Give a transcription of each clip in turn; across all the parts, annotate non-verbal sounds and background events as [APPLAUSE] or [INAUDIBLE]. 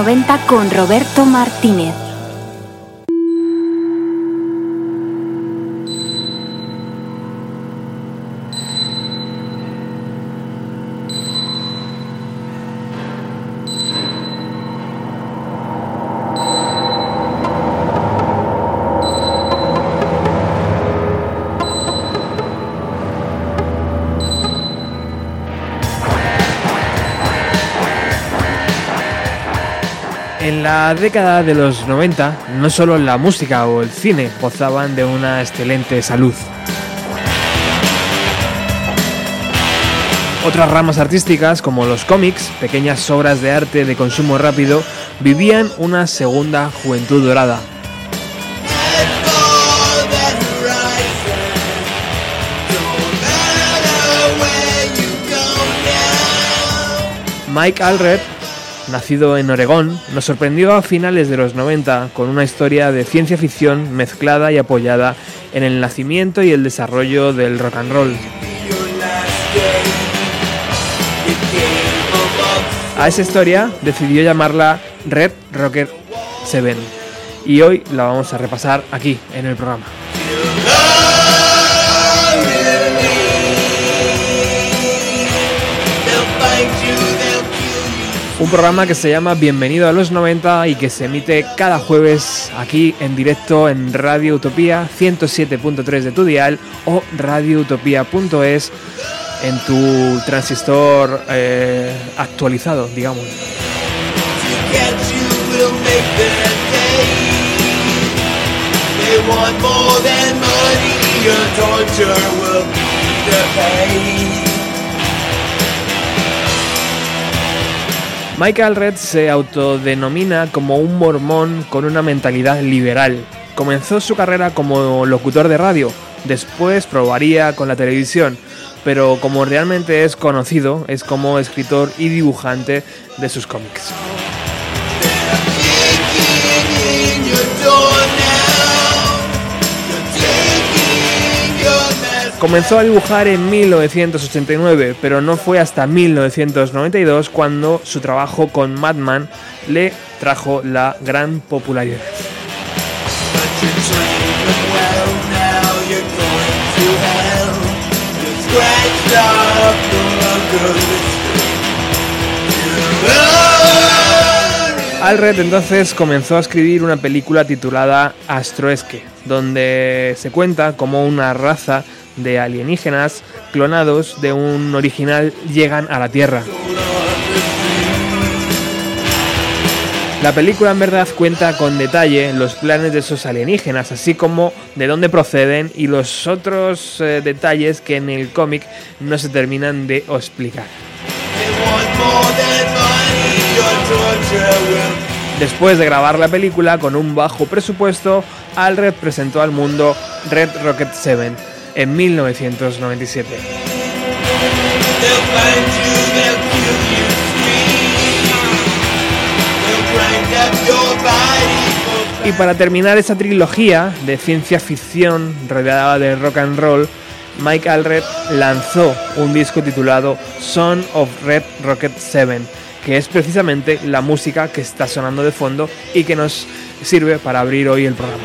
90 con Roberto Martínez. Década de los 90, no solo la música o el cine gozaban de una excelente salud. Otras ramas artísticas, como los cómics, pequeñas obras de arte de consumo rápido, vivían una segunda juventud dorada. Mike Allred nacido en Oregón, nos sorprendió a finales de los 90 con una historia de ciencia ficción mezclada y apoyada en el nacimiento y el desarrollo del rock and roll. A esa historia decidió llamarla Red Rocker 7 y hoy la vamos a repasar aquí en el programa. Un programa que se llama Bienvenido a los 90 y que se emite cada jueves aquí en directo en Radio Utopía 107.3 de tu dial o radioutopía.es en tu transistor eh, actualizado, digamos. Michael Red se autodenomina como un mormón con una mentalidad liberal. Comenzó su carrera como locutor de radio, después probaría con la televisión, pero como realmente es conocido es como escritor y dibujante de sus cómics. Comenzó a dibujar en 1989, pero no fue hasta 1992 cuando su trabajo con Madman le trajo la gran popularidad. Alred entonces comenzó a escribir una película titulada Astroesque, donde se cuenta como una raza de alienígenas clonados de un original llegan a la Tierra. La película en verdad cuenta con detalle los planes de esos alienígenas, así como de dónde proceden y los otros eh, detalles que en el cómic no se terminan de explicar. Después de grabar la película con un bajo presupuesto, Alred presentó al mundo Red Rocket 7, en 1997. Y para terminar esa trilogía de ciencia ficción rodeada de rock and roll, Mike Allred lanzó un disco titulado Son of Red Rocket 7, que es precisamente la música que está sonando de fondo y que nos sirve para abrir hoy el programa.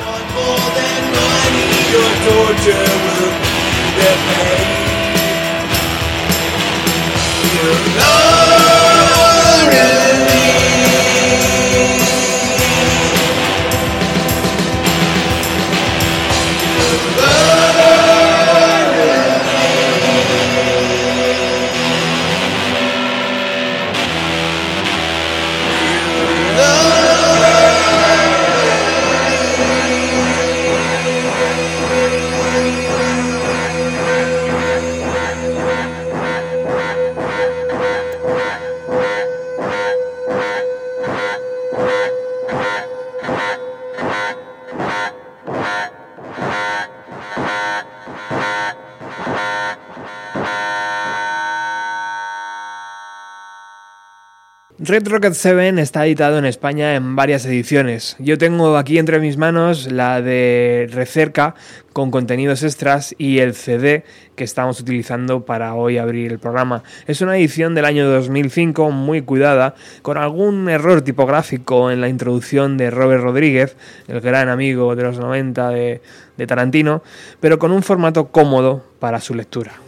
Red Rocket 7 está editado en España en varias ediciones. Yo tengo aquí entre mis manos la de Recerca con contenidos extras y el CD que estamos utilizando para hoy abrir el programa. Es una edición del año 2005 muy cuidada, con algún error tipográfico en la introducción de Robert Rodríguez, el gran amigo de los 90 de, de Tarantino, pero con un formato cómodo para su lectura.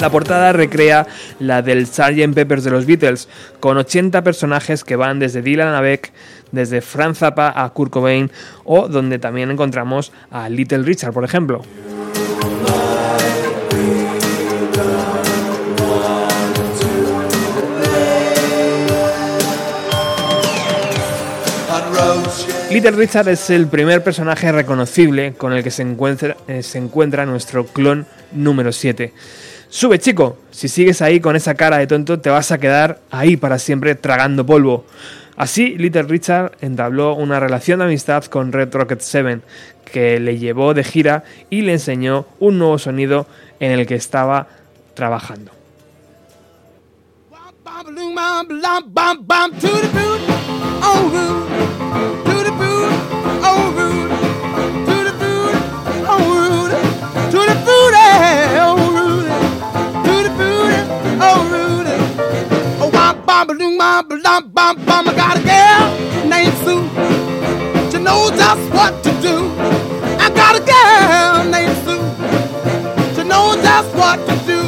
La portada recrea la del Sgt. Peppers de los Beatles, con 80 personajes que van desde Dylan a Beck, desde Franz Zappa a Kurt Cobain, o donde también encontramos a Little Richard, por ejemplo. Little Richard es el primer personaje reconocible con el que se encuentra, eh, se encuentra nuestro clon número 7. Sube, chico. Si sigues ahí con esa cara de tonto, te vas a quedar ahí para siempre tragando polvo. Así, Little Richard entabló una relación de amistad con Red Rocket 7, que le llevó de gira y le enseñó un nuevo sonido en el que estaba trabajando. Bum bum bum bum bum. I got a girl named Sue. She knows just what to do. I got a girl named Sue. She knows just what to do.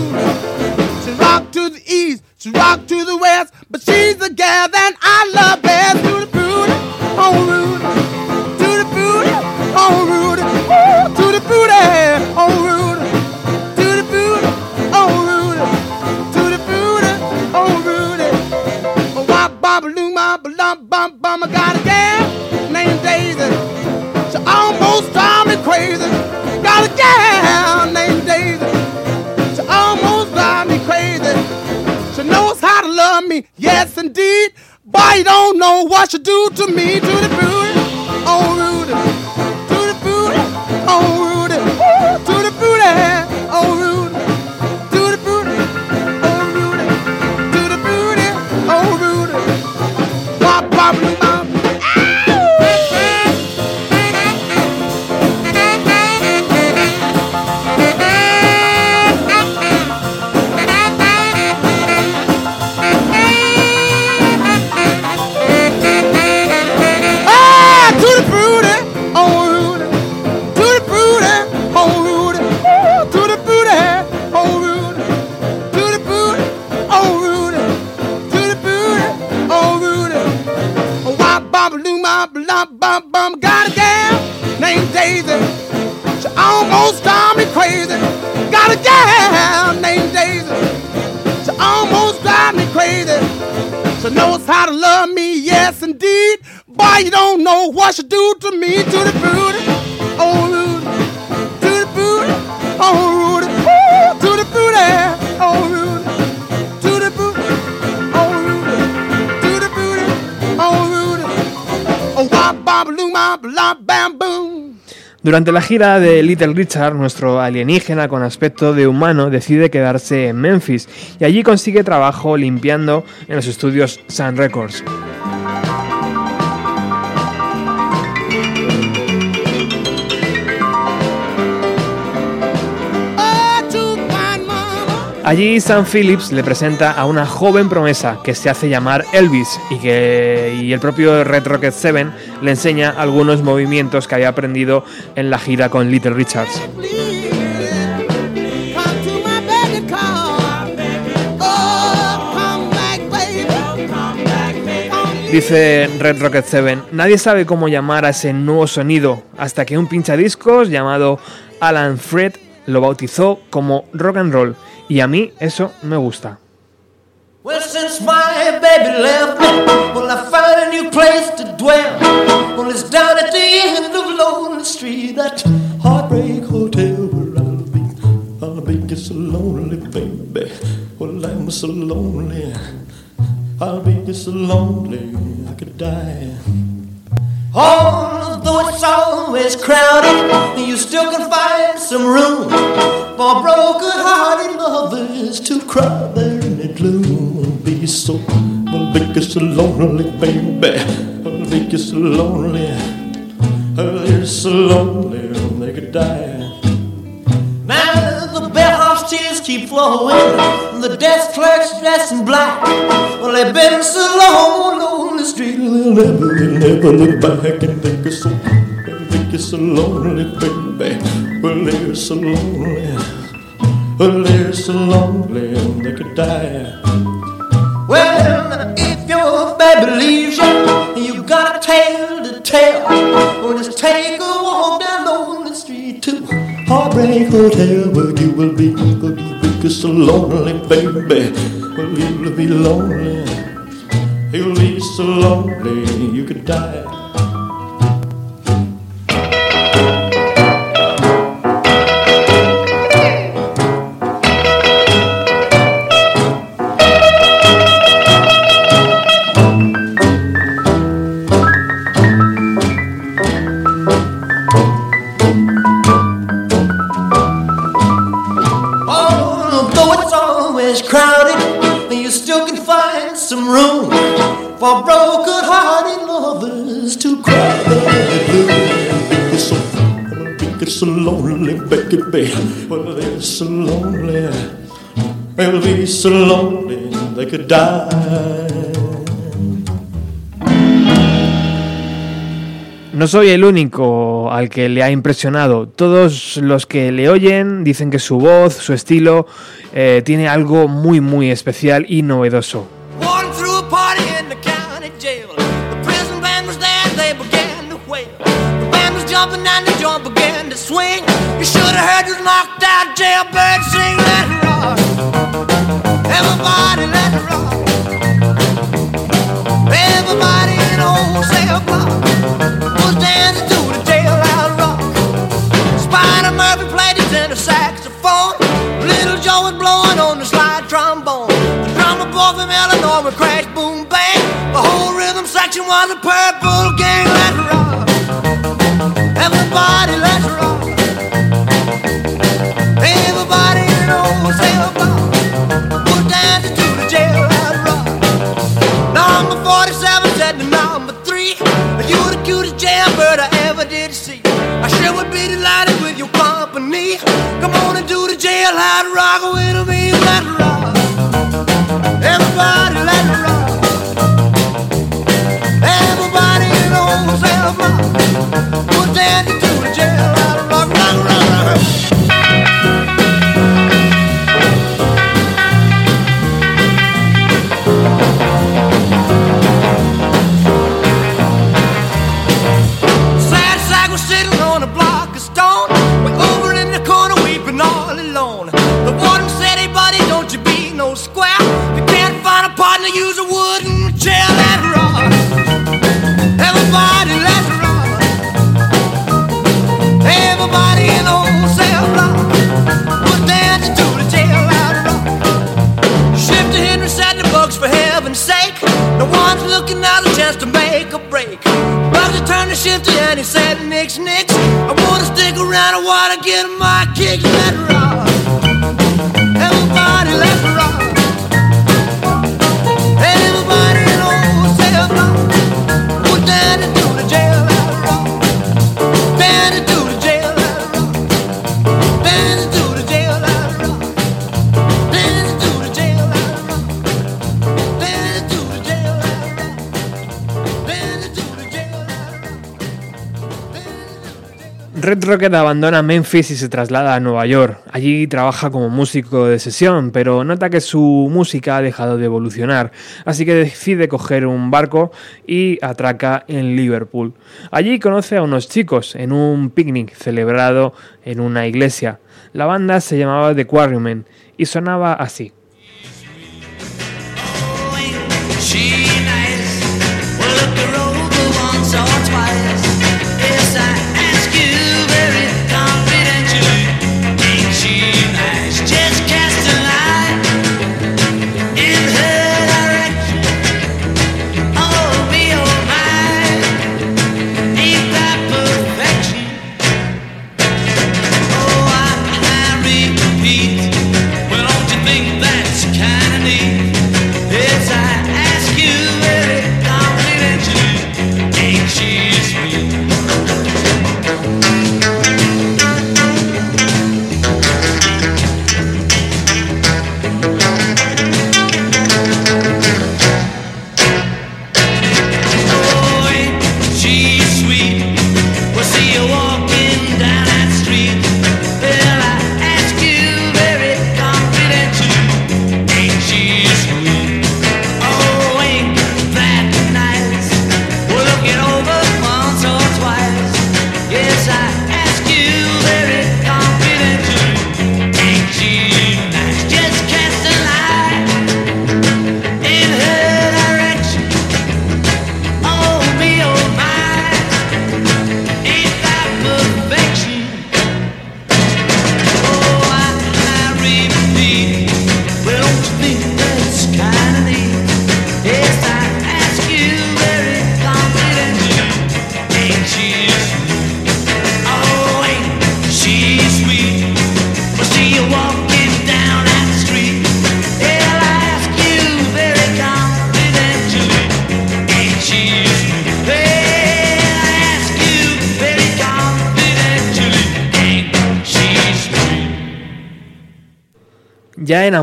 She rock to the east, she rock to the west, but she's the gal that I love best. To the booty, oh Rudy, bump, bum. I got a gal named Daisy. She almost drive me crazy. Got a gal named Daisy. She almost drive me crazy. She knows how to love me, yes indeed. But you don't know what she do to me, to the booty, oh Rudy, Durante la gira de Little Richard, nuestro alienígena con aspecto de humano decide quedarse en Memphis y allí consigue trabajo limpiando en los estudios Sun Records. Allí Sam Phillips le presenta a una joven promesa que se hace llamar Elvis y que el propio Red Rocket 7 le enseña algunos movimientos que había aprendido en la gira con Little Richards. Dice Red Rocket 7, nadie sabe cómo llamar a ese nuevo sonido hasta que un pinchadiscos llamado Alan Fred lo bautizó como rock and roll y a mí eso me gusta. Well, since my baby left me, well, I found a new place to dwell. Well, it's down at the end of Lonely Street, that heartbreak hotel where I'll be. I'll be so lonely, baby. Well, I'm so lonely. I'll be so lonely, I could die. Although it's always crowded, and you still can find some room for broken-hearted lovers to cry there in the gloom. Be so, I'll be so lonely, baby. I'll be so lonely. I'll be so lonely, they could die. Now the bellhop's tears keep flowing, the desk clerk's dressed in black. Well, they've been so long on the street, they'll never, they'll never look back and think it's so, it's so lonely, baby. Well, they're so lonely, well, they're so lonely, they could die. Well, if your baby leaves you, you got a tale to tell. Well, just take a walk down on the street to Heartbreak Hotel, where you will be, will be so lonely, baby. Well, you'll be lonely. You'll be so lonely, you could die. So lonely. Be so lonely they could die. No soy el único al que le ha impresionado. Todos los que le oyen dicen que su voz, su estilo, eh, tiene algo muy muy especial y novedoso. Jumping and the joint began to swing. You should have heard this knocked out jailbird sing. Let it rock. Everybody let it rock. Everybody in the old cell block was dancing to the jailhouse rock. Spider Murphy played his tenor saxophone. Little Joe was blowing on the slide trombone. The drummer boy from Illinois would crash, boom, bang. The whole rhythm section was a purple gang. Let it rock. Rocket abandona Memphis y se traslada a Nueva York. Allí trabaja como músico de sesión, pero nota que su música ha dejado de evolucionar, así que decide coger un barco y atraca en Liverpool. Allí conoce a unos chicos en un picnic celebrado en una iglesia. La banda se llamaba The Quarrymen y sonaba así.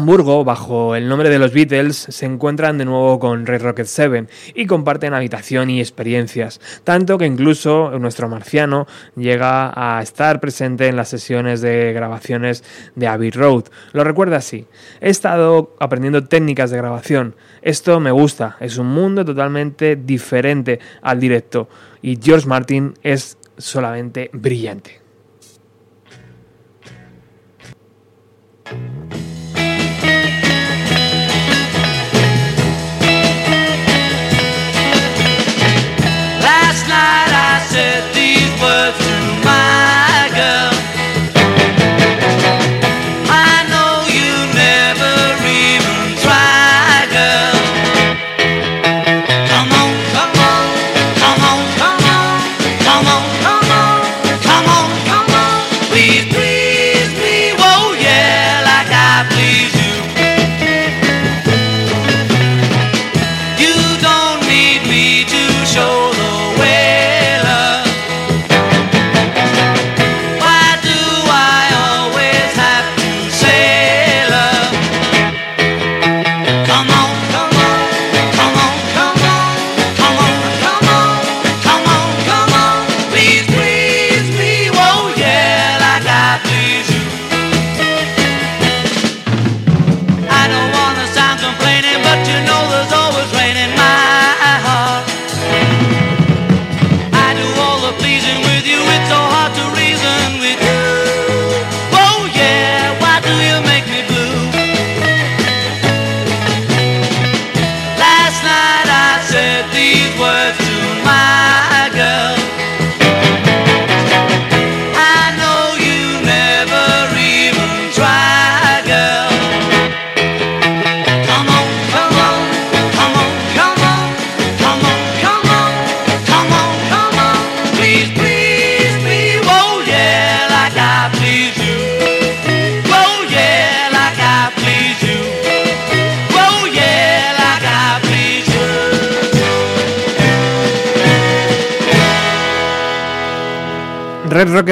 Hamburgo, bajo el nombre de los Beatles, se encuentran de nuevo con Red Rocket 7 y comparten habitación y experiencias, tanto que incluso nuestro marciano llega a estar presente en las sesiones de grabaciones de Abbey Road. Lo recuerda así, he estado aprendiendo técnicas de grabación, esto me gusta, es un mundo totalmente diferente al directo y George Martin es solamente brillante. Last night I said these words to my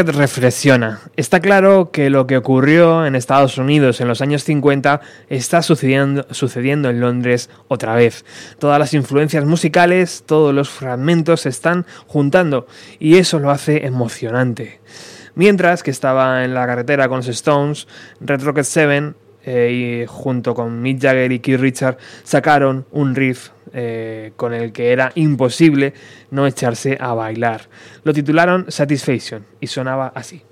Reflexiona. Está claro que lo que ocurrió en Estados Unidos en los años 50 está sucediendo, sucediendo en Londres otra vez. Todas las influencias musicales, todos los fragmentos se están juntando y eso lo hace emocionante. Mientras que estaba en la carretera con los Stones, Red Rocket 7 eh, y junto con Mick Jagger y Keith Richards sacaron un riff eh, con el que era imposible no echarse a bailar. Lo titularon Satisfaction y sonaba así.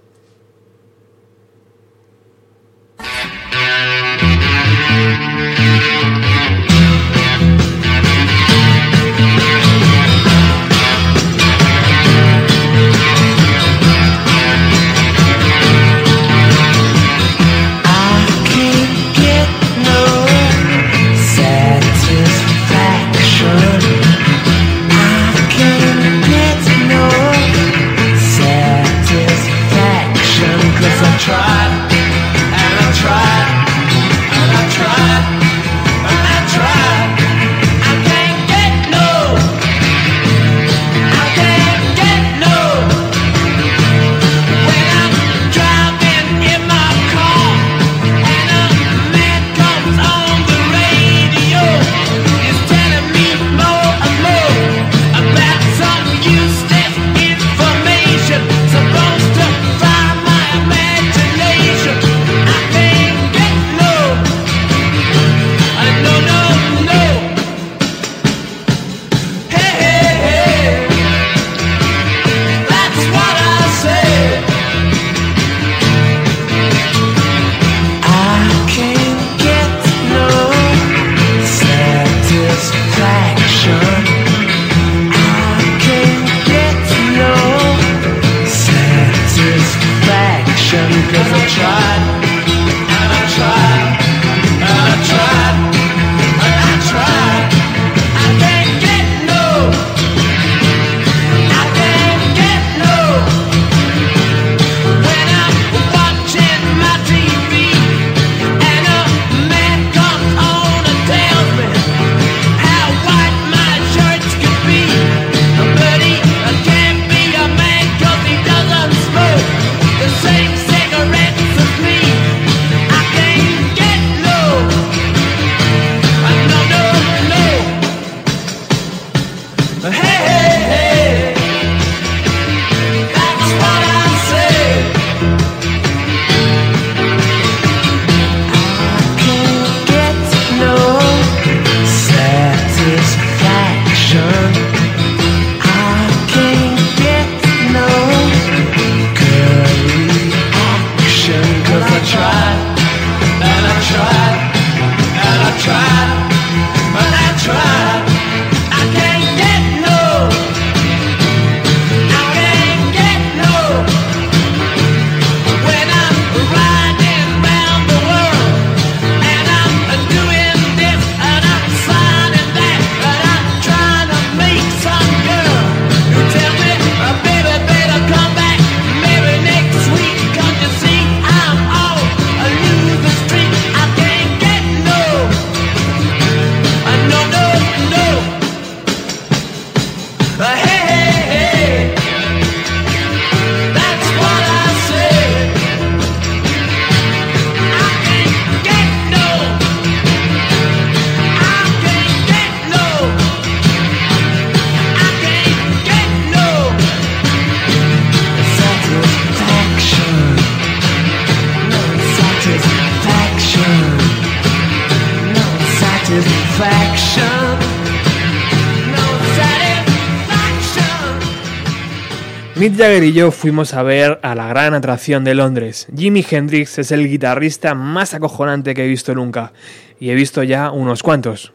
Jagger y yo fuimos a ver a la gran atracción de Londres. Jimi Hendrix es el guitarrista más acojonante que he visto nunca. Y he visto ya unos cuantos.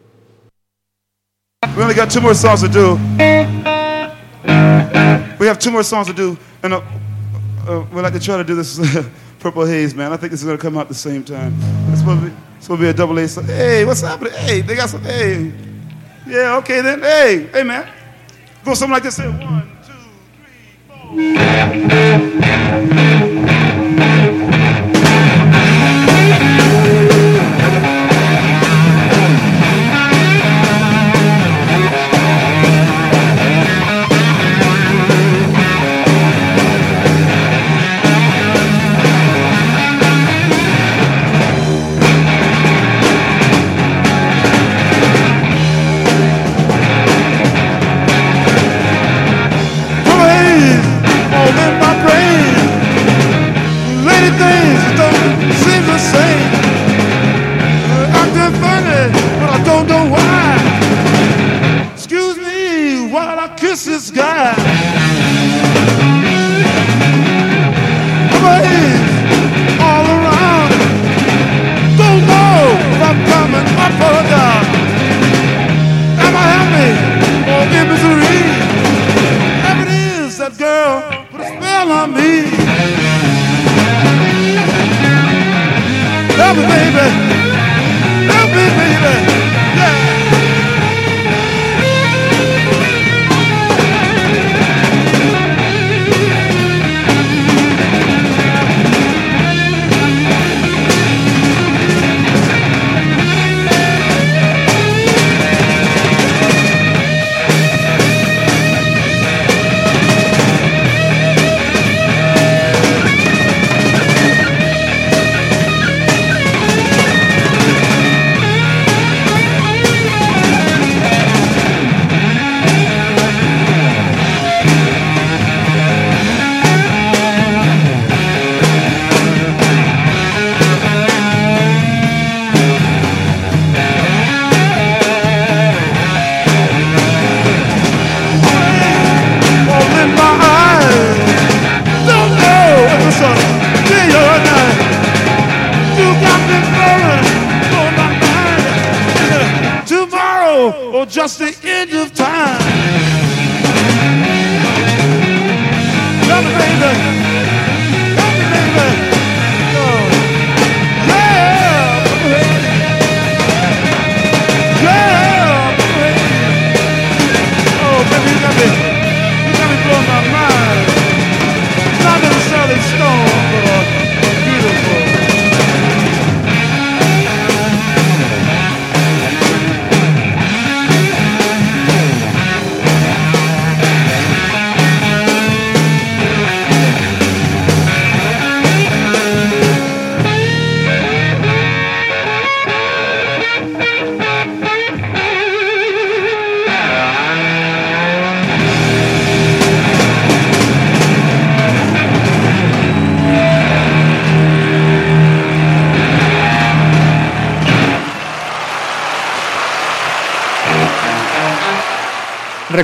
We only got two more songs to do. We have two more songs to do, and uh, uh, we'd like to try to do this [LAUGHS] Purple Haze, man. I think this is going to come out the same time. It's supposed to be, supposed to be a double A. So, hey, what's happening? Hey, they got some. Hey, yeah, okay then. Hey, hey, man. Go something like this. Here. One. All in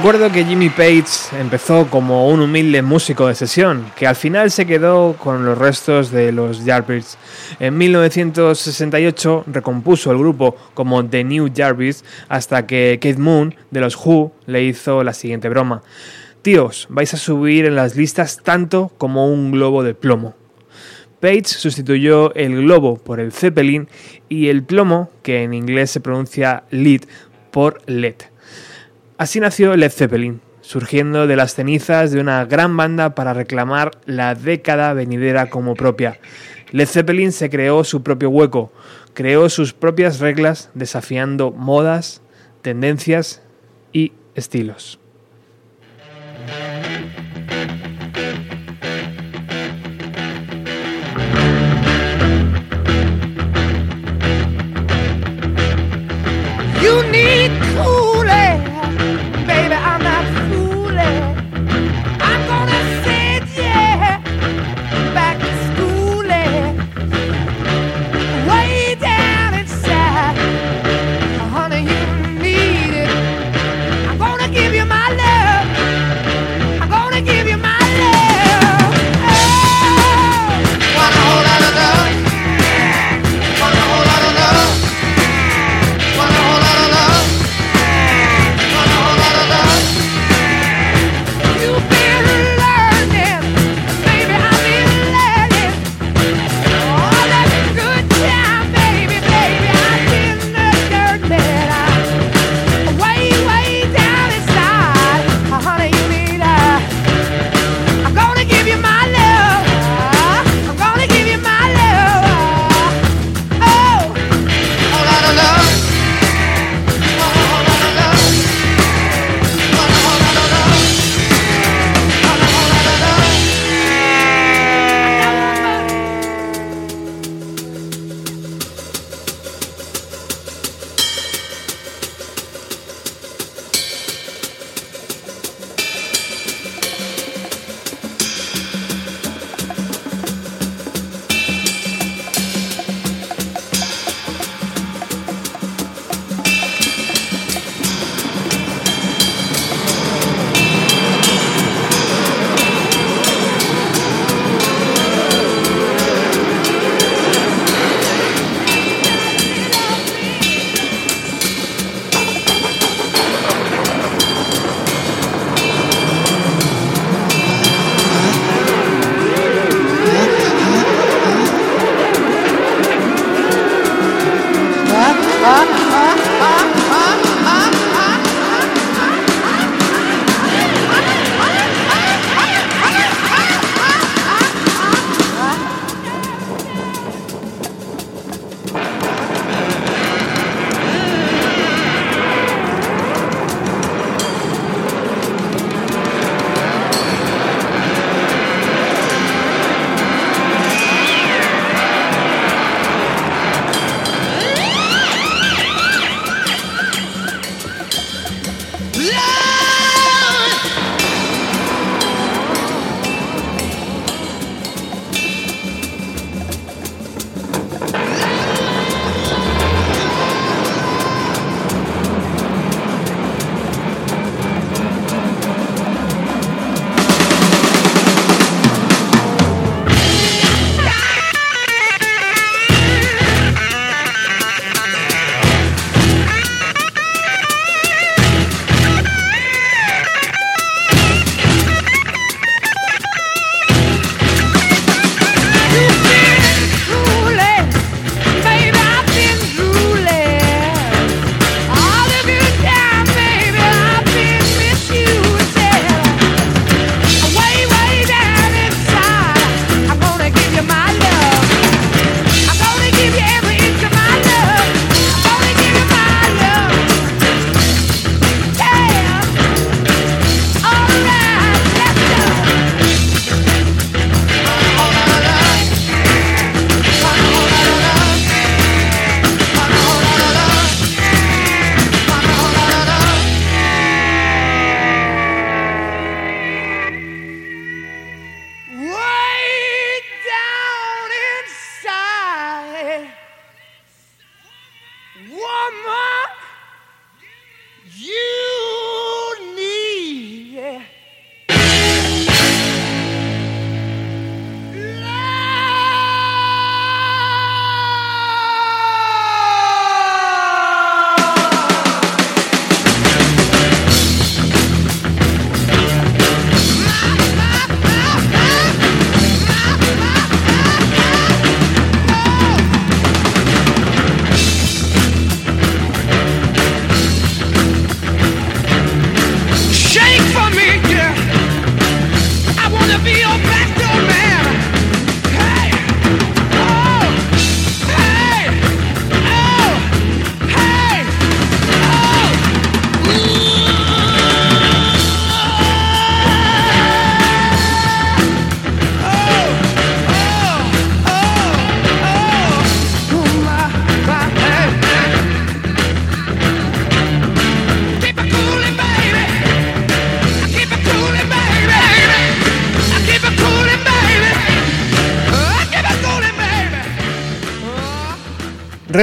Recuerdo que Jimmy Page empezó como un humilde músico de sesión, que al final se quedó con los restos de los Yardbirds. En 1968 recompuso el grupo como The New Yardbirds hasta que Keith Moon de los Who le hizo la siguiente broma. Tíos, vais a subir en las listas tanto como un globo de plomo. Page sustituyó el globo por el Zeppelin y el plomo, que en inglés se pronuncia lead, por LED. Así nació Led Zeppelin, surgiendo de las cenizas de una gran banda para reclamar la década venidera como propia. Led Zeppelin se creó su propio hueco, creó sus propias reglas desafiando modas, tendencias y estilos.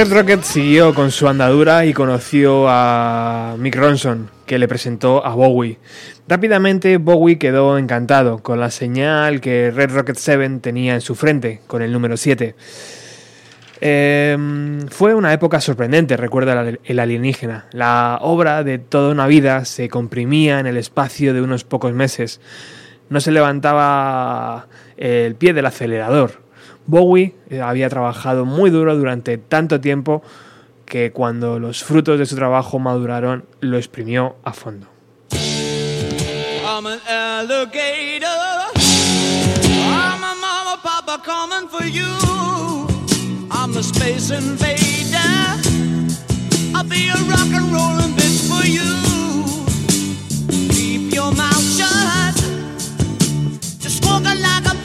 Red Rocket siguió con su andadura y conoció a Mick Ronson, que le presentó a Bowie. Rápidamente Bowie quedó encantado con la señal que Red Rocket 7 tenía en su frente, con el número 7. Eh, fue una época sorprendente, recuerda el alienígena. La obra de toda una vida se comprimía en el espacio de unos pocos meses. No se levantaba el pie del acelerador. Bowie eh, había trabajado muy duro durante tanto tiempo que cuando los frutos de su trabajo maduraron lo exprimió a fondo. Keep your mouth shut. Just like a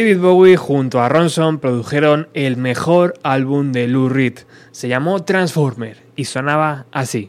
David Bowie junto a Ronson produjeron el mejor álbum de Lou Reed. Se llamó Transformer y sonaba así.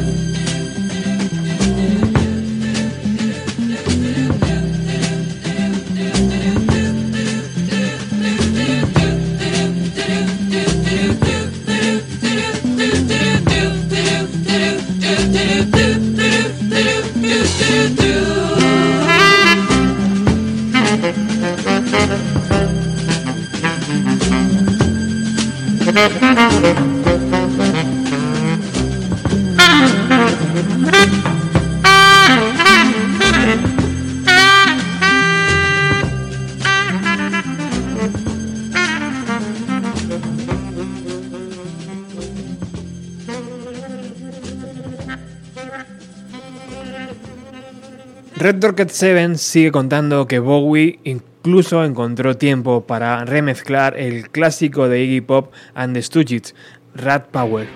Rocket 7 sigue contando que Bowie incluso encontró tiempo para remezclar el clásico de Iggy Pop and the Stooges, Rat Power.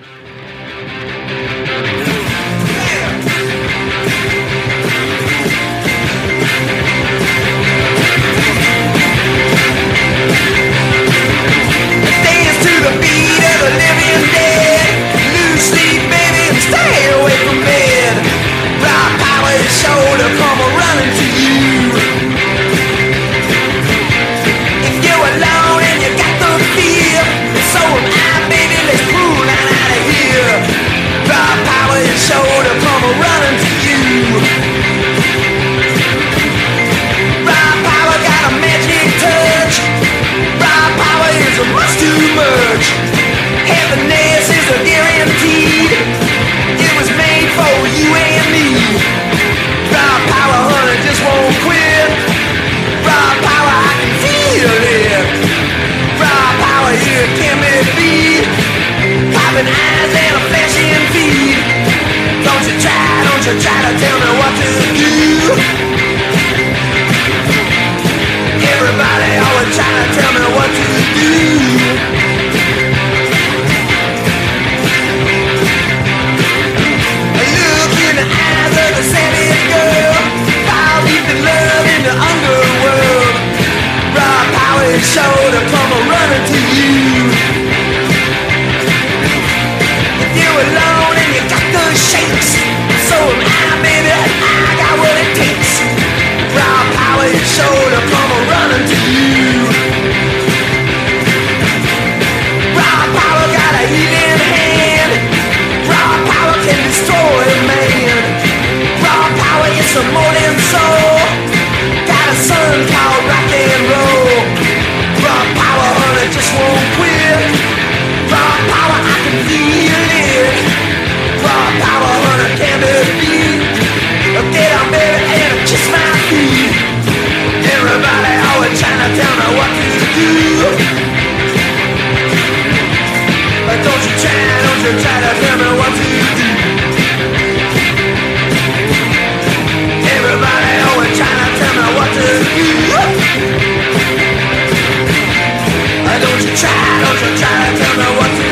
shoulder, come around and see Open eyes and a flashing feed. Don't you try, don't you try to tell me what to do. Everybody always trying to tell me what to do. shoulder come a running to you. Alone and you got the shakes, so am I, baby. I got what it takes. Raw power come running to you. Raw power got a healing hand. Raw power can destroy man. Raw power is a soul. Got a son called rock and roll. Raw power, honey, just won't quit. Raw power, I can feel power, beat. Get on, baby, and kiss my feet. Everybody what to do. Don't you try, don't you try to tell me what to do. Everybody me what to do. Don't you try, don't you try to tell me what to do.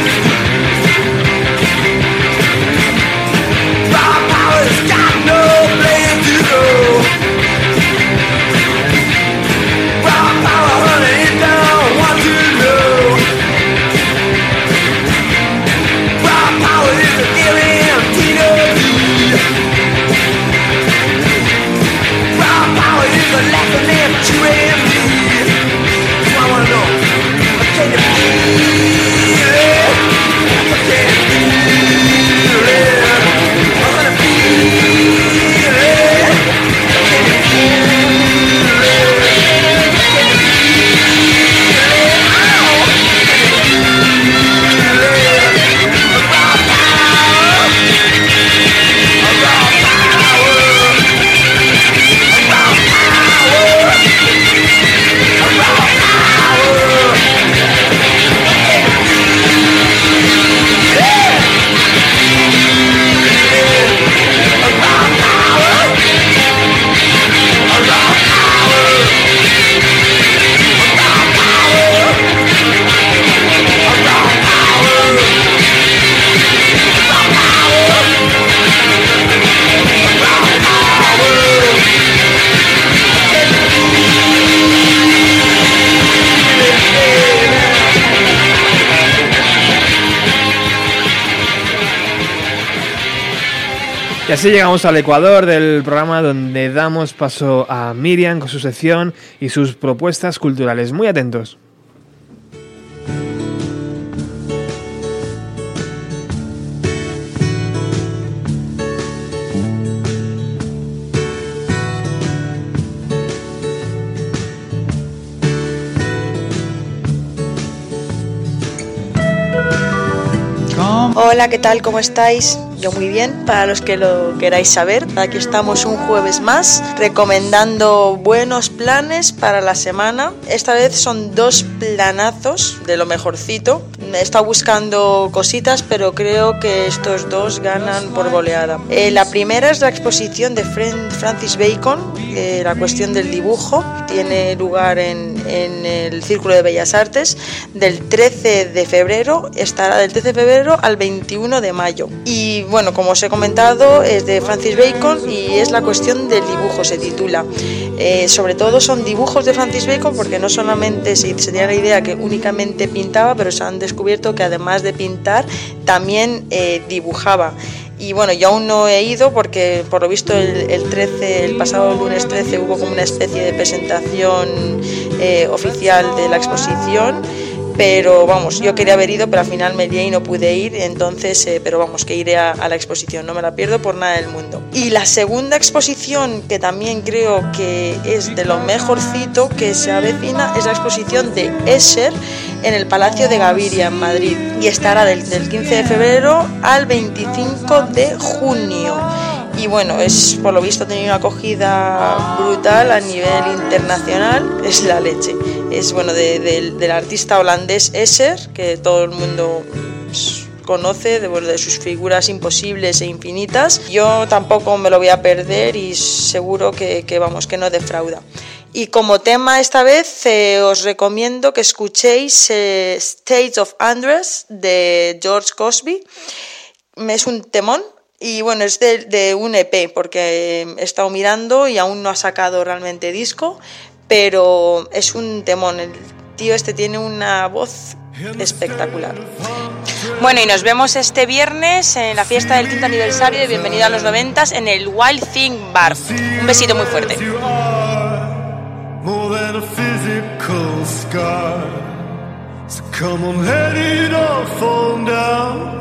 Así llegamos al Ecuador del programa donde damos paso a Miriam con su sección y sus propuestas culturales. Muy atentos. Hola, ¿qué tal? ¿Cómo estáis? Muy bien, para los que lo queráis saber, aquí estamos un jueves más recomendando buenos planes para la semana. Esta vez son dos planazos de lo mejorcito. He estado buscando cositas, pero creo que estos dos ganan por goleada. Eh, la primera es la exposición de Fran- Francis Bacon, eh, la cuestión del dibujo. Tiene lugar en, en el Círculo de Bellas Artes del 13 de febrero, estará del 13 de febrero al 21 de mayo. Y bueno, como os he comentado, es de Francis Bacon y es la cuestión del dibujo, se titula. Eh, sobre todo son dibujos de Francis Bacon porque no solamente se, se tenía la idea que únicamente pintaba, pero se han descubierto que además de pintar también eh, dibujaba. Y bueno, yo aún no he ido porque por lo visto el, el 13, el pasado lunes 13 hubo como una especie de presentación eh, oficial de la exposición pero vamos, yo quería haber ido, pero al final me lié y no pude ir, entonces, eh, pero vamos, que iré a, a, la exposición, no me la pierdo por nada del mundo. Y la segunda exposición, que también creo que es de lo mejorcito que se avecina, es la exposición de Escher en el Palacio de Gaviria, en Madrid, y estará del, del 15 de febrero al 25 de junio y bueno, es por lo visto ha tenido una acogida brutal a nivel internacional, es la leche. Es bueno de, de, del artista holandés Esser, que todo el mundo pues, conoce de, de sus figuras imposibles e infinitas. Yo tampoco me lo voy a perder y seguro que, que vamos, que no defrauda. Y como tema esta vez eh, os recomiendo que escuchéis eh, States of Andress de George Cosby. Es un temón y bueno, es de, un EP porque he estado mirando y aún no ha sacado realmente disco, pero es un temón. El tío este tiene una voz espectacular. Bueno, y nos vemos este viernes en la fiesta del quinto aniversario de Bienvenida a los Noventas en el Wild Thing Bar. Un besito muy fuerte. More a physical scar. So come on, let it all fall down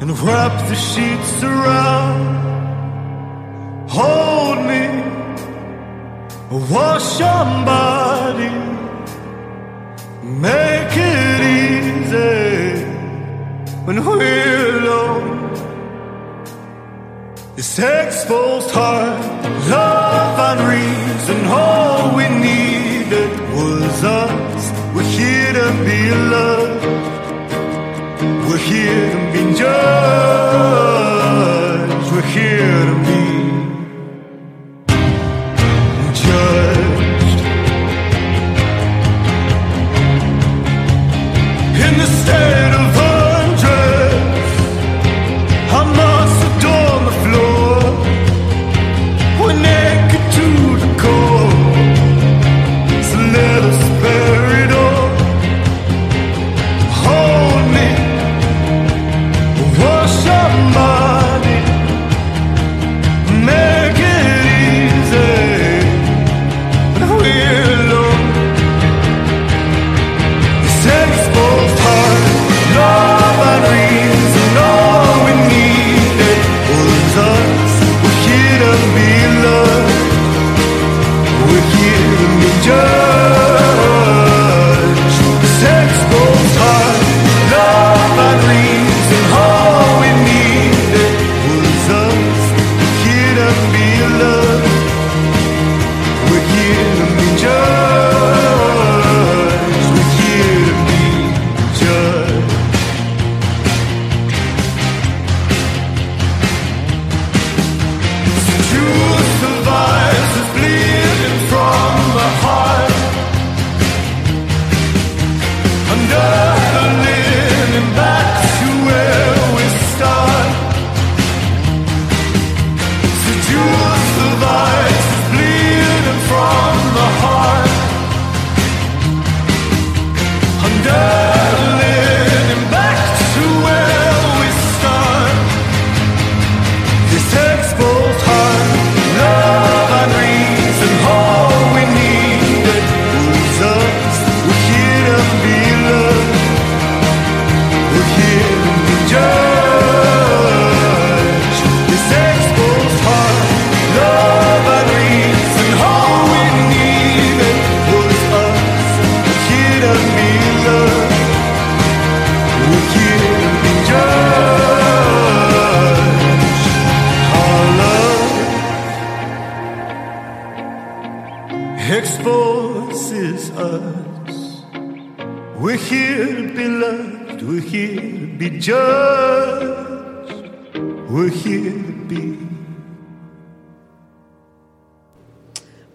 and wrap the sheets around. Hold me, wash your body, make it easy when we're alone. This exposed heart, love and reason, all we needed was us. We're here to be loved. We're here to be judged.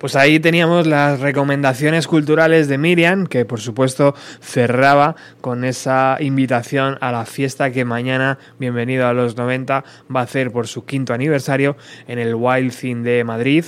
Pues ahí teníamos las recomendaciones culturales de Miriam, que por supuesto cerraba con esa invitación a la fiesta que mañana, bienvenido a los 90, va a hacer por su quinto aniversario en el Wild Thing de Madrid,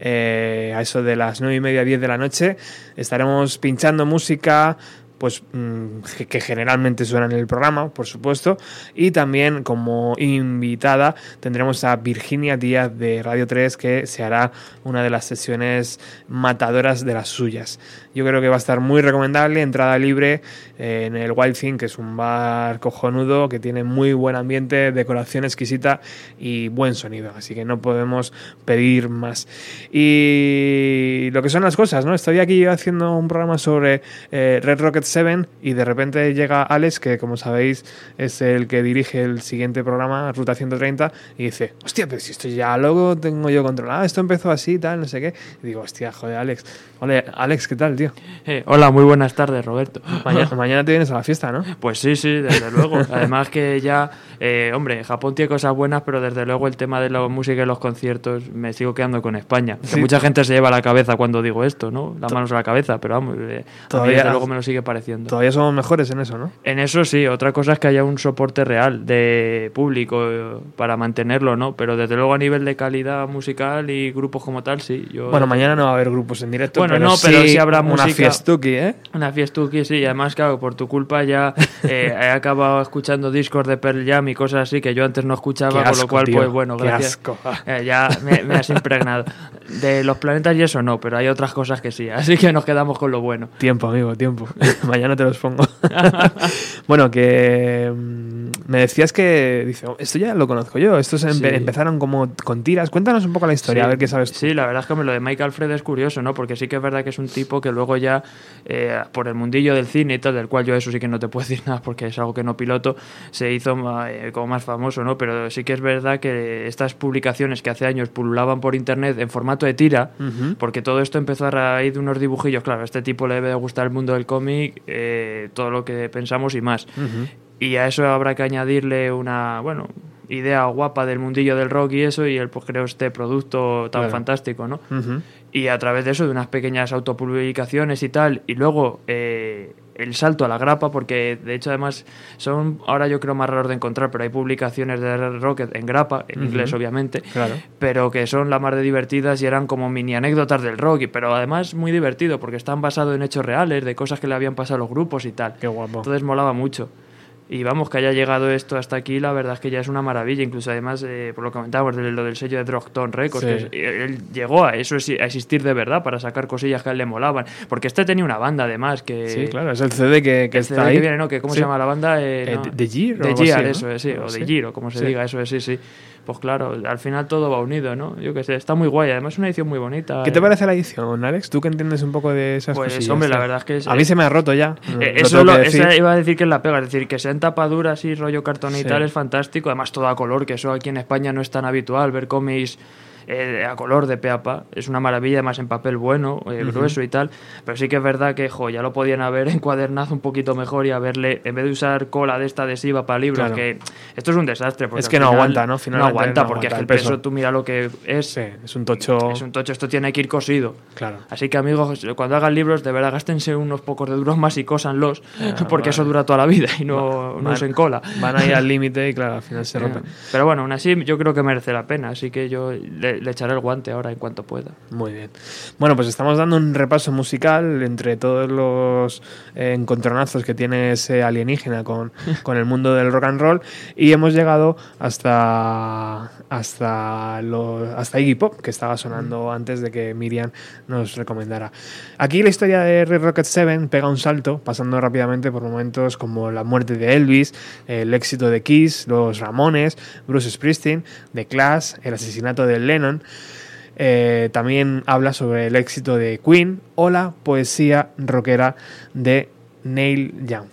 eh, a eso de las 9 y media, 10 de la noche. Estaremos pinchando música pues mm, que, generalmente suena en el programa, por supuesto, y también como invitada tendremos a Virginia Díaz de Radio 3 que se hará una de las sesiones matadoras de las suyas. Yo creo que va a estar muy recomendable, entrada libre eh, en el Wild Thing, que es un bar cojonudo que tiene muy buen ambiente, decoración exquisita y buen sonido, así que no podemos pedir más. Y lo que son las cosas, ¿no? Estoy aquí haciendo un programa sobre eh, Red Rocket 7 y de repente llega Alex, que como sabéis es el que dirige el siguiente programa, Ruta 130, y dice, hostia, pero si esto ya luego tengo yo controlado, esto empezó así, tal, no sé qué. Y digo, hostia, joder, Alex. Hola, Alex, ¿qué tal, tío? Eh, hola, muy buenas tardes, Roberto. [GASPS] Mañana, [GASPS] mañana te vienes a la fiesta, ¿no? Pues sí, sí, desde luego. [LAUGHS] Además que ya, eh, hombre, Japón tiene cosas buenas, pero desde luego el tema de la música y los conciertos me sigo quedando con España. Que Sí. mucha gente se lleva la cabeza cuando digo esto, ¿no? Las manos a la cabeza, pero vamos, eh, a mí Todavía- desde luego me lo sigue pareciendo. Todavía somos mejores en eso, ¿no? En eso sí, otra cosa es que haya un soporte real de público para mantenerlo, ¿no? Pero desde luego a nivel de calidad musical y grupos como tal, sí. Yo Bueno, mañana no va a haber grupos en directo, Bueno, pero no, pero sí habrá una música. fiestuki, ¿eh? Una fiestuki, sí, y además, claro, por tu culpa ya [LAUGHS] eh, he acabado escuchando discos de Pearl Jam y cosas así que yo antes no escuchaba, Qué con lo asco, cual, tío, pues bueno, qué gracias. asco. [LAUGHS] Eh, ya me, me has impregnado. De los planetas y eso no, pero hay otras cosas que sí, así que nos quedamos con lo bueno. Tiempo, amigo, tiempo. [LAUGHS] Mañana te los pongo. bueno, que mm, me decías que dice, "Oh, esto ya lo conozco yo. Estos empe- Sí. empezaron como con tiras. Cuéntanos un poco la historia, Sí. a ver qué sabes tú. Sí, la verdad es que hombre, lo de Michael Fred es curioso, ¿no? Porque sí que es verdad que es un tipo que luego ya, eh, por el mundillo del cine y tal, del cual yo eso sí que no te puedo [LAUGHS] decir nada porque es algo que no piloto, se hizo eh, como más famoso, ¿no? Pero sí que es verdad que estas publicaciones que hace años pululaban por internet en formato de tira, Ujú. porque todo esto empezó a raíz de unos dibujillos, claro, a este tipo le debe de gustar el mundo del cómic, eh, todo lo que pensamos y más. Ujú. Y a eso habrá que añadirle una, bueno, idea guapa del mundillo del rock y eso, y él pues creó este producto tan Claro. fantástico, ¿no? Ujú. Y a través de eso, de unas pequeñas autopublicaciones y tal, y luego eh, el salto a la grapa, porque de hecho además son ahora yo creo más raros de encontrar, pero hay publicaciones de Red Rocket en grapa, en inglés obviamente, Claro. pero que son la más de divertidas y eran como mini anécdotas del rock, y- pero además muy divertido porque están basados en hechos reales, de cosas que le habían pasado a los grupos y tal. Qué guapo. Entonces molaba mucho. Y vamos, que haya llegado esto hasta aquí, la verdad es que ya es una maravilla. Incluso además, eh, por lo que comentábamos, de lo del sello de Drogton Records, Sí. que eh, él llegó a eso, a existir de verdad, para sacar cosillas que a él le molaban. Porque este tenía una banda además, que... Sí, claro, es el CD que, que el está CD ahí. que viene, ¿no? Que, ¿Cómo Sí. se llama la banda? Eh, Eh, no. Algo Year, así, ¿no? eso es, sí, o. Year, o como se diga, eso es, sí, sí. Pues claro, al final todo va unido, ¿no? Yo qué sé, está muy guay. Además es una edición muy bonita. ¿Qué te eh. parece la edición, Alex? ¿Tú que entiendes un poco de esas Pues, cosillas, hombre, la verdad es que es- A mí se me ha roto ya. Eh, eso lo- esa iba a decir que es la pega, es decir, que sea en tapadura así, rollo cartón y Sí. tal, es fantástico. Además, todo a color, que eso aquí en España no es tan habitual, ver cómics eh, a color de pe a pa. Es una maravilla, además en papel bueno, eh, grueso y tal. Pero sí que es verdad que, jo, ya lo podían haber [LAUGHS] encuadernado un poquito mejor y haberle, en vez de usar cola de esta adhesiva para libros, Claro. que esto es un desastre. Porque Es que no final aguanta, ¿no? No Finalmente aguanta, no porque aguanta el peso, peso. tú mira lo que es. Sí, es un tocho. Es un tocho, esto tiene que ir cosido. Claro. Así que amigos, cuando hagan libros, de verdad gástense unos pocos de duros más y cósanlos, [LAUGHS] porque vale. eso dura toda la vida y no, no usen cola. Van ahí al [LAUGHS] límite y claro, al final se rompen. Pero bueno, aún así yo creo que merece la pena, así que yo le, le echaré el guante ahora en cuanto pueda. Muy bien. Bueno, pues estamos dando un repaso musical entre todos los eh, encontronazos que tiene ese alienígena con, [LAUGHS] con el mundo del rock and roll y hemos llegado hasta hasta lo- hasta Iggy Pop que estaba sonando antes de que Miriam nos recomendara. Aquí la historia de Red Rocket 7 pega un salto pasando rápidamente por momentos como la muerte de Elvis, el éxito de Kiss, los Ramones, Bruce Springsteen, The Clash, el asesinato de Lennon. Eh, también habla sobre el éxito de Queen o la poesía rockera de Neil Young.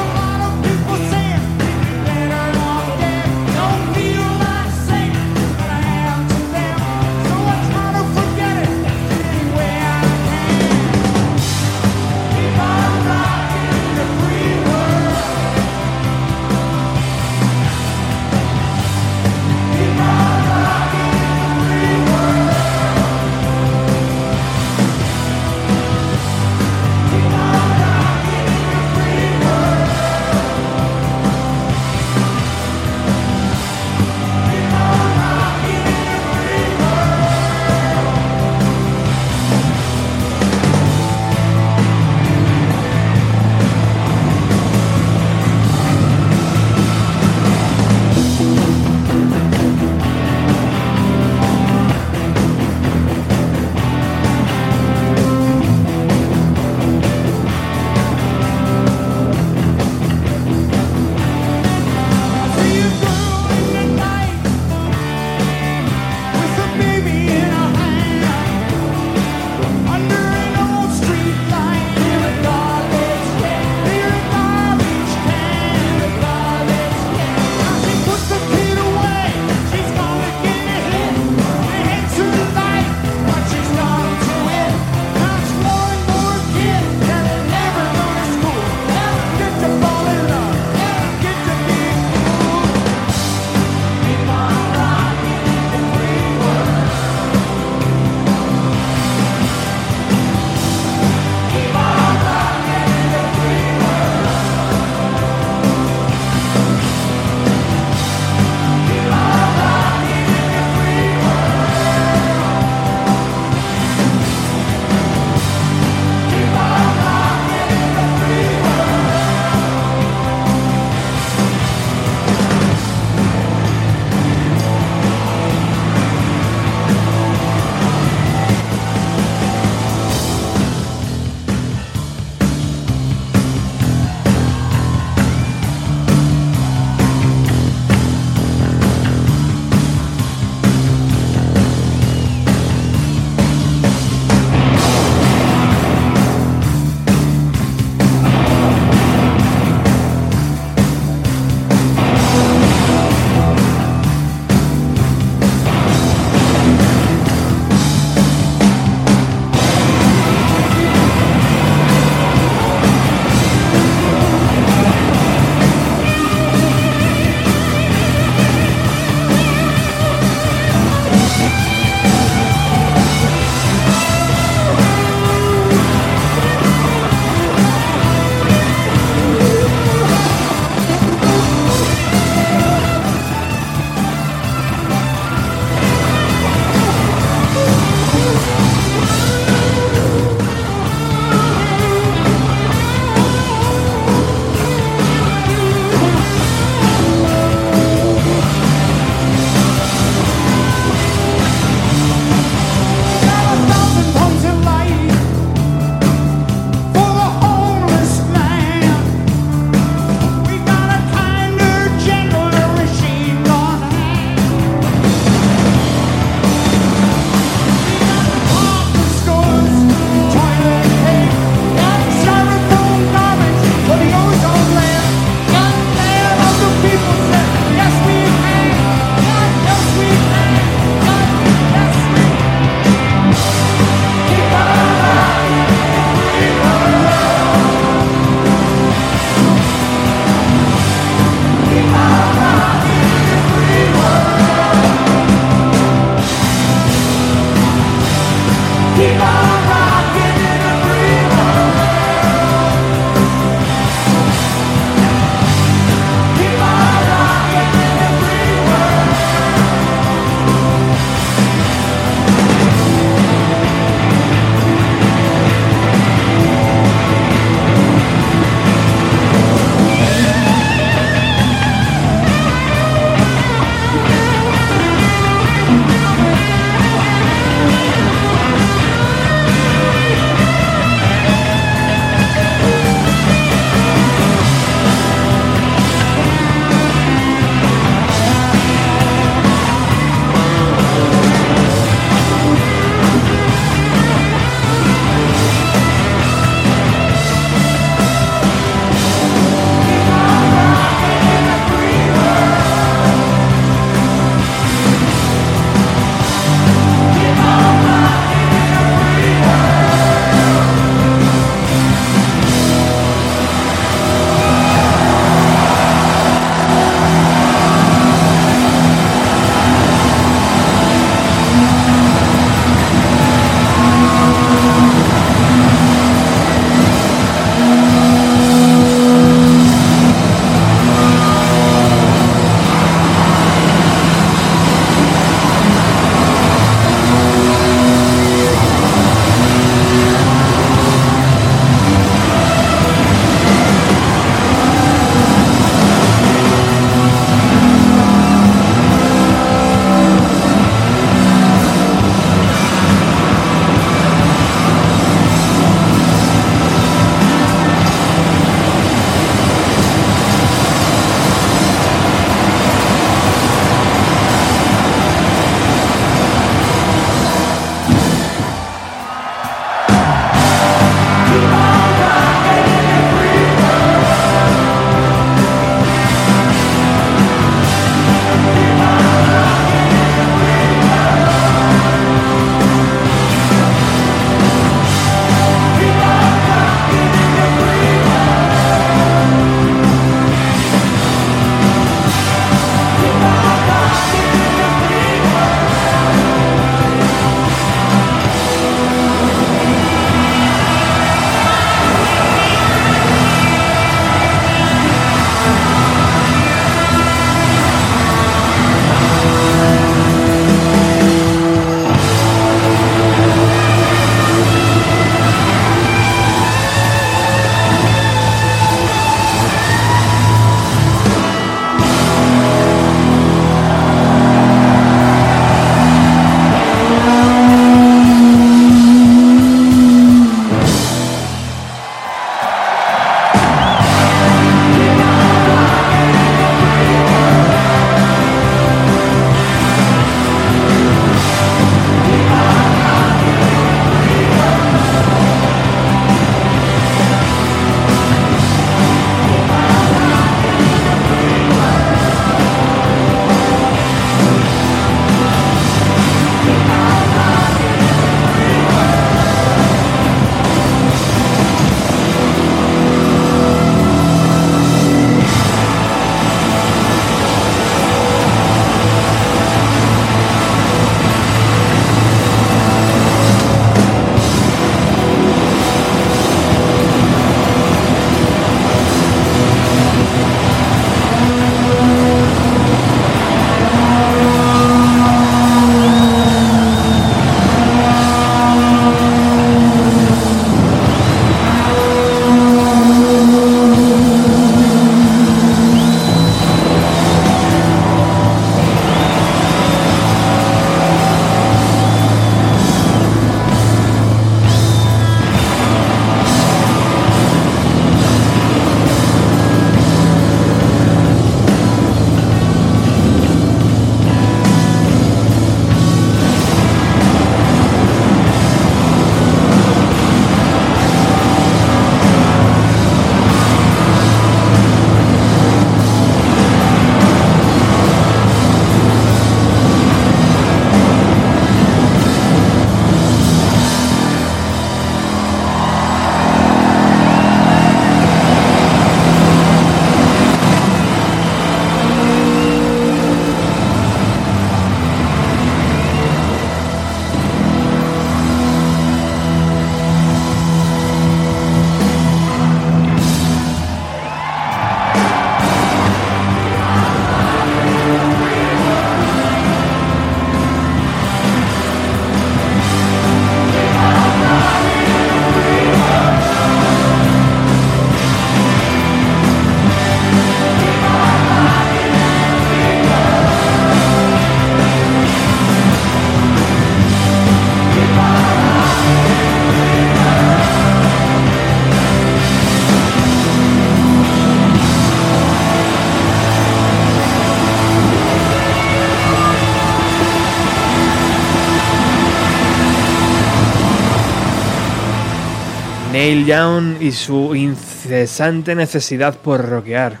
Neil Young y su incesante necesidad por rockear.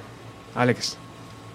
Alex.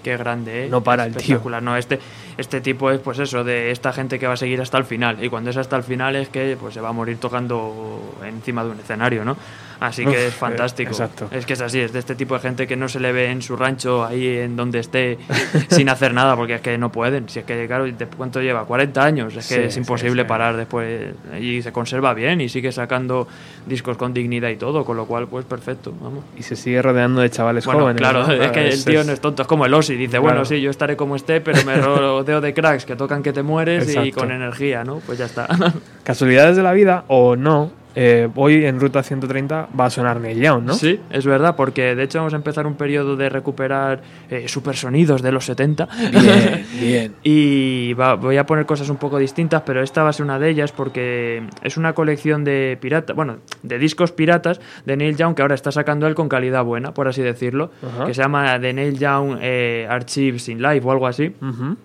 Qué grande, ¿eh? No para el tío. No, este, este tipo es, pues eso, de esta gente que va a seguir hasta el final. Y cuando es hasta el final es que pues, se va a morir tocando encima de un escenario, ¿no? Así que es fantástico. eh, exacto. Es que es así, es de este tipo de gente que no se le ve en su rancho, ahí en donde esté, [LAUGHS] sin hacer nada, porque es que no pueden. Si es que, claro, ¿de ¿cuánto lleva? 40 años. Es que Sí, es imposible sí. parar después. Y se conserva bien y sigue sacando discos con dignidad y todo, con lo cual, pues perfecto, vamos. Y se sigue rodeando de chavales Bueno, jóvenes. claro, ¿no? es que el Es- tío no es tonto, es como el Ossi, dice, bueno, sí, yo estaré como esté, pero me [LAUGHS] rodeo de cracks que tocan que te mueres y con energía, ¿no? Pues ya está. [LAUGHS] Casualidades de la vida o no, eh, hoy en Ruta 130 va a sonar Neil Young, ¿no? Sí, es verdad, porque de hecho vamos a empezar un periodo de recuperar eh, supersonidos de los 70. Bien, [LAUGHS] bien. Y va- voy a poner cosas un poco distintas, pero esta va a ser una de ellas porque es una colección de pirata, bueno, de discos piratas de Neil Young que ahora está sacando él con calidad buena, por así decirlo, que se llama The Neil Young eh, Archives in Live o algo así. Ujú.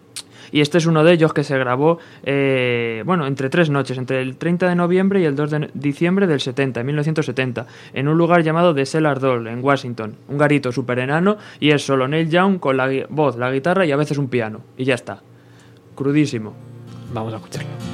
Y este es uno de ellos que se grabó, eh, bueno, entre tres noches, entre el 30 de noviembre y el 2 de diciembre del 70, 1970, en un lugar llamado The Cellar Doll, en Washington. Un garito súper enano y es solo Neil Young con la voz, la guitarra y a veces un piano. Y ya está. Crudísimo. Vamos a escucharlo.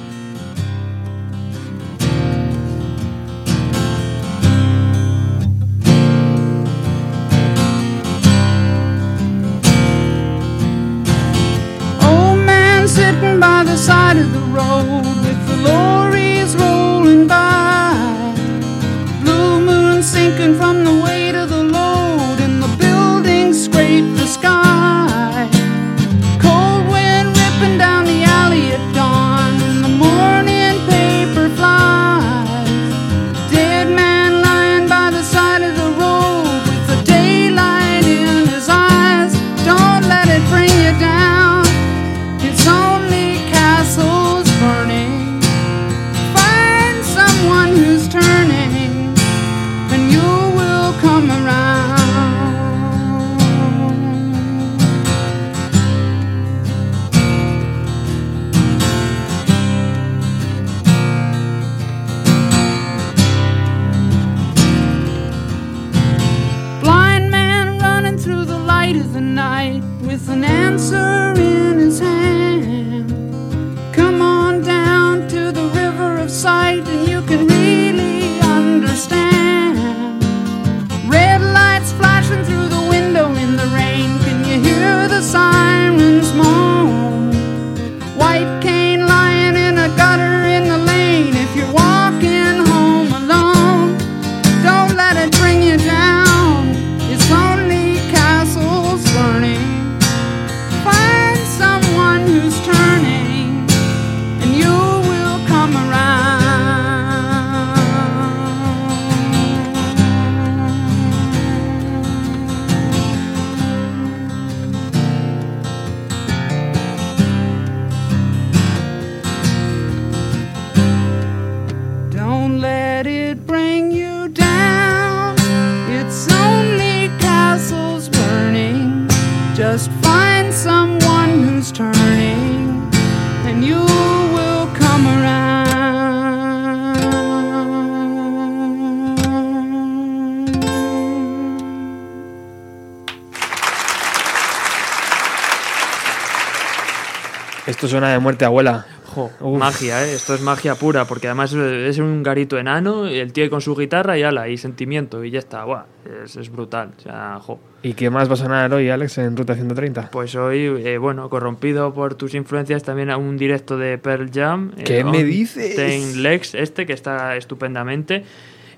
Suena de muerte abuela. Jo, magia, ¿eh? Esto es magia pura, porque además eh, es un garito enano, y el tío con su guitarra y ala, y sentimiento, y ya está. Buah, es, es brutal. O sea, jo. ¿Y qué más va a sonar hoy, Alex, en Ruta 130? Pues hoy, eh, bueno, corrompido por tus influencias, también a un directo de Pearl Jam. eh, ¿Qué me On dices? Ten Legs, este, que está estupendamente.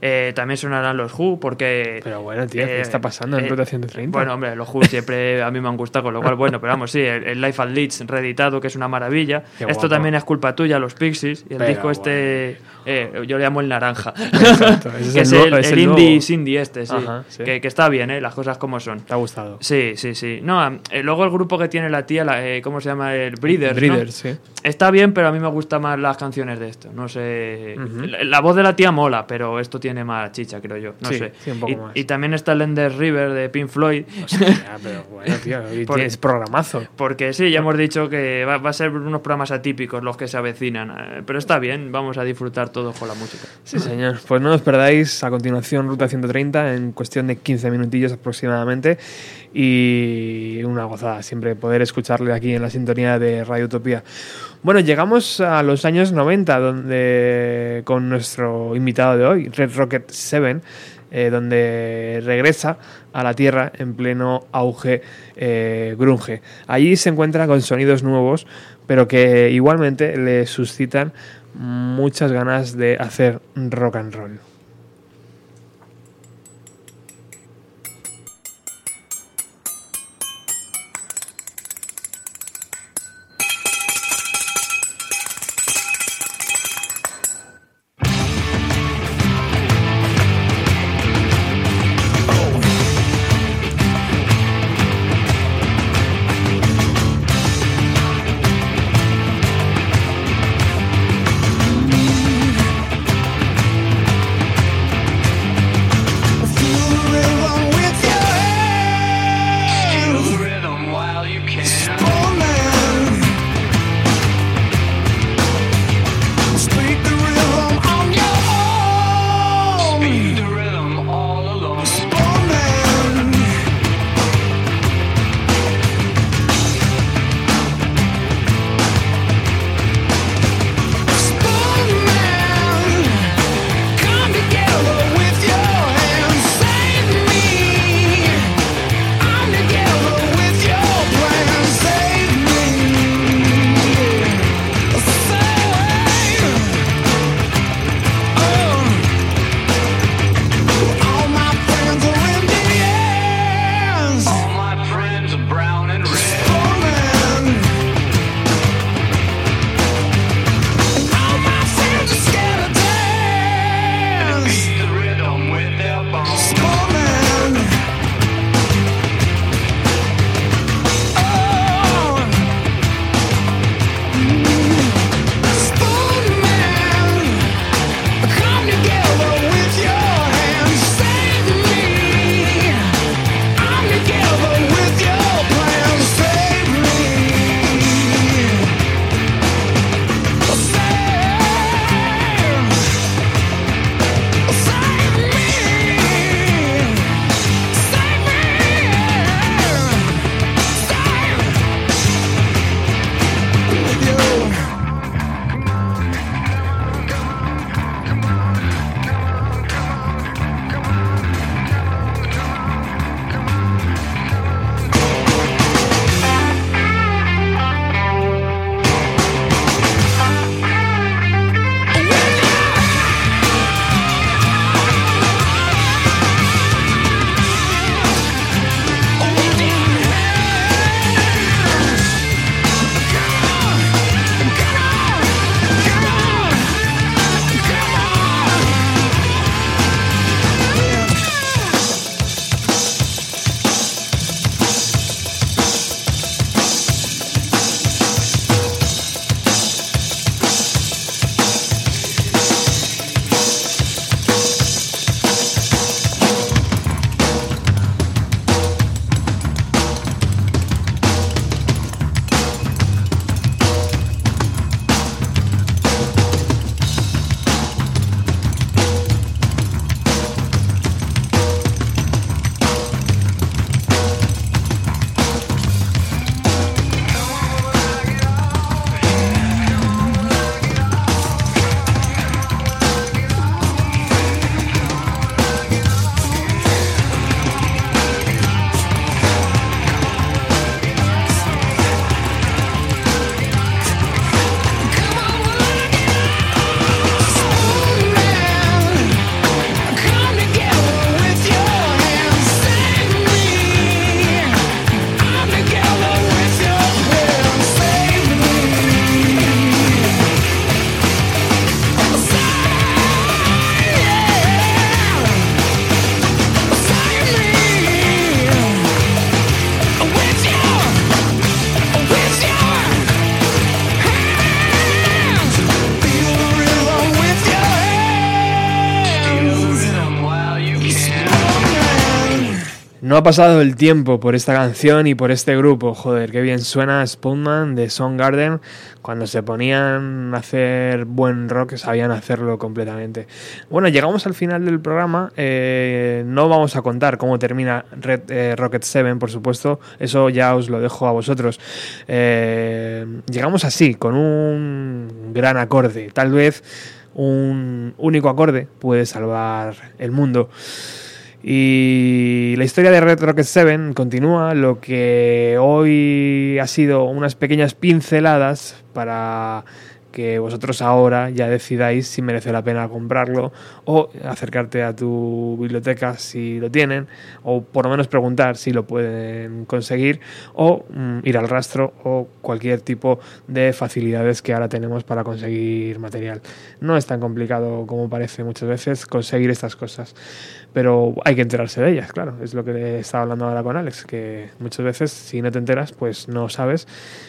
Eh, también sonarán los Who, porque... Pero bueno, tío, ¿qué eh, está pasando en eh, Ruta 130? Bueno, hombre, los Who siempre a mí me han gustado, con lo cual, bueno, pero vamos, sí, el, el Life at Leeds reeditado, que es una maravilla. Qué Esto guapo. también es culpa tuya, los Pixies, y el Pero disco este, eh, yo le llamo el naranja, Exacto, [LAUGHS] ese es que el es nuevo- el, es el el indie nuevo. Cindy este, sí, Ajá, sí. Que, que está bien, ¿eh? las cosas como son. ¿Te ha gustado? Sí, sí, sí. No, luego el grupo que tiene la tía, la, ¿cómo se llama? El Breeders. ¿no? Breeders, sí. Está bien, pero a mí me gustan más las canciones de esto. No sé. Ujú. la, la voz de la tía mola, pero esto tiene tiene más chicha, creo yo. No Sí, sé. sí, un poco y, más. y también está el Ender River de Pink Floyd. Ya, pero bueno, [LAUGHS] tío, tienes programazo. Porque sí, ya hemos dicho que va, va a ser unos programas atípicos los que se avecinan. eh, Pero está bien, vamos a disfrutar todos con la música. Sí, señor. Pues no os perdáis a continuación Ruta 130 en cuestión de 15 minutillos aproximadamente. Y una gozada siempre poder escucharle aquí en la sintonía de Radio Utopía. Bueno, llegamos a los años 90, donde con nuestro invitado de hoy, Red Rocket 7, eh, donde regresa a la Tierra en pleno auge eh, grunge. Allí se encuentra con sonidos nuevos, pero que igualmente le suscitan muchas ganas de hacer rock and roll. No ha pasado el tiempo por esta canción y por este grupo. Joder, qué bien suena Spoonman de Soundgarden. Cuando se ponían a hacer buen rock, sabían hacerlo completamente. Bueno, llegamos al final del programa. Eh, no vamos a contar cómo termina Red eh, Rocket 7, por supuesto. Eso ya os lo dejo a vosotros. Eh, llegamos así, con un gran acorde. Tal vez un único acorde puede salvar el mundo. Y la historia de Red Rocket 7 continúa, lo que hoy ha sido unas pequeñas pinceladas para que vosotros ahora ya decidáis si merece la pena comprarlo o acercarte a tu biblioteca si lo tienen o por lo menos preguntar si lo pueden conseguir o mm, ir al rastro o cualquier tipo de facilidades que ahora tenemos para conseguir material. No es tan complicado como parece muchas veces conseguir estas cosas, pero hay que enterarse de ellas, claro, es lo que estaba hablando ahora con Alex, que muchas veces si no te enteras pues no sabes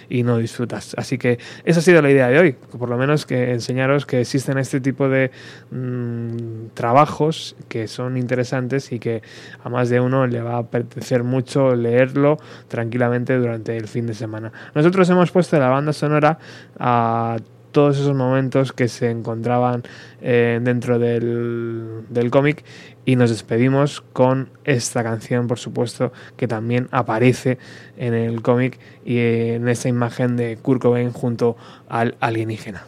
y no disfrutas. Así que esa ha sido la idea de hoy, por lo menos que enseñaros que existen este tipo de mm, trabajos que son interesantes y que a más de uno le va a apetecer mucho leerlo tranquilamente durante el fin de semana. Nosotros hemos puesto la banda sonora a todos esos momentos que se encontraban eh, dentro del, del cómic y nos despedimos con esta canción, por supuesto, que también aparece en el cómic y en esa imagen de Kurt Cobain junto al alienígena.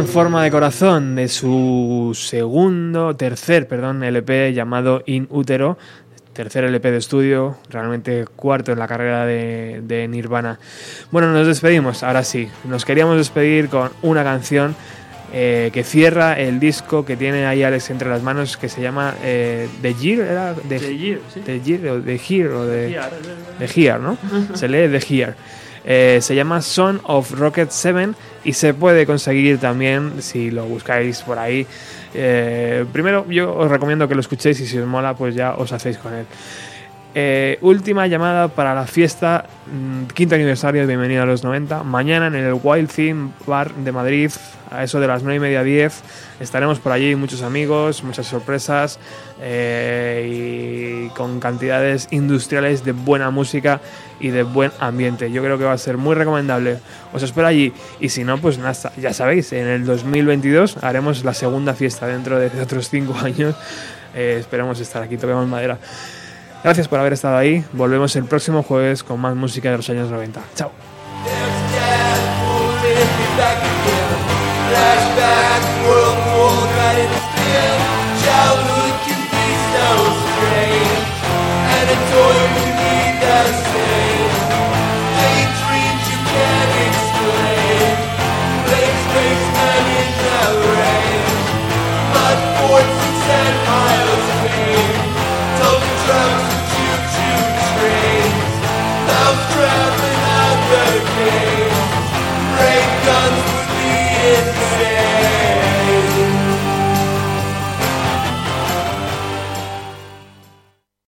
En forma de corazón de su segundo, tercer, perdón, LP llamado In Utero. Tercer LP de estudio, realmente cuarto en la carrera de, de Nirvana. Bueno, nos despedimos, ahora sí. Nos queríamos despedir con una canción eh, que cierra el disco que tiene ahí Alex entre las manos, que se llama eh, The Year, ¿era? The, The sí. The Year, o The Here, o The. The Here, ¿no? [LAUGHS] se lee The Here. Eh, se llama Son of Rocket 7 y se puede conseguir también si lo buscáis por ahí. Eh, primero yo os recomiendo que lo escuchéis y si os mola pues ya os hacéis con él. Eh, última llamada para la fiesta, mm, quinto aniversario de Bienvenido a los 90. Mañana en el Wild Theme Bar de Madrid, a eso de las 9 y media 10. Estaremos por allí, muchos amigos, muchas sorpresas eh, y con cantidades industriales de buena música y de buen ambiente. Yo creo que va a ser muy recomendable. Os espero allí y si no, pues ya sabéis, en el 2022 haremos la segunda fiesta dentro de otros 5 [LAUGHS] años. Eh, esperemos estar aquí, toquemos madera. Gracias por haber estado ahí. Volvemos el próximo jueves con más música de los años 90. Chao.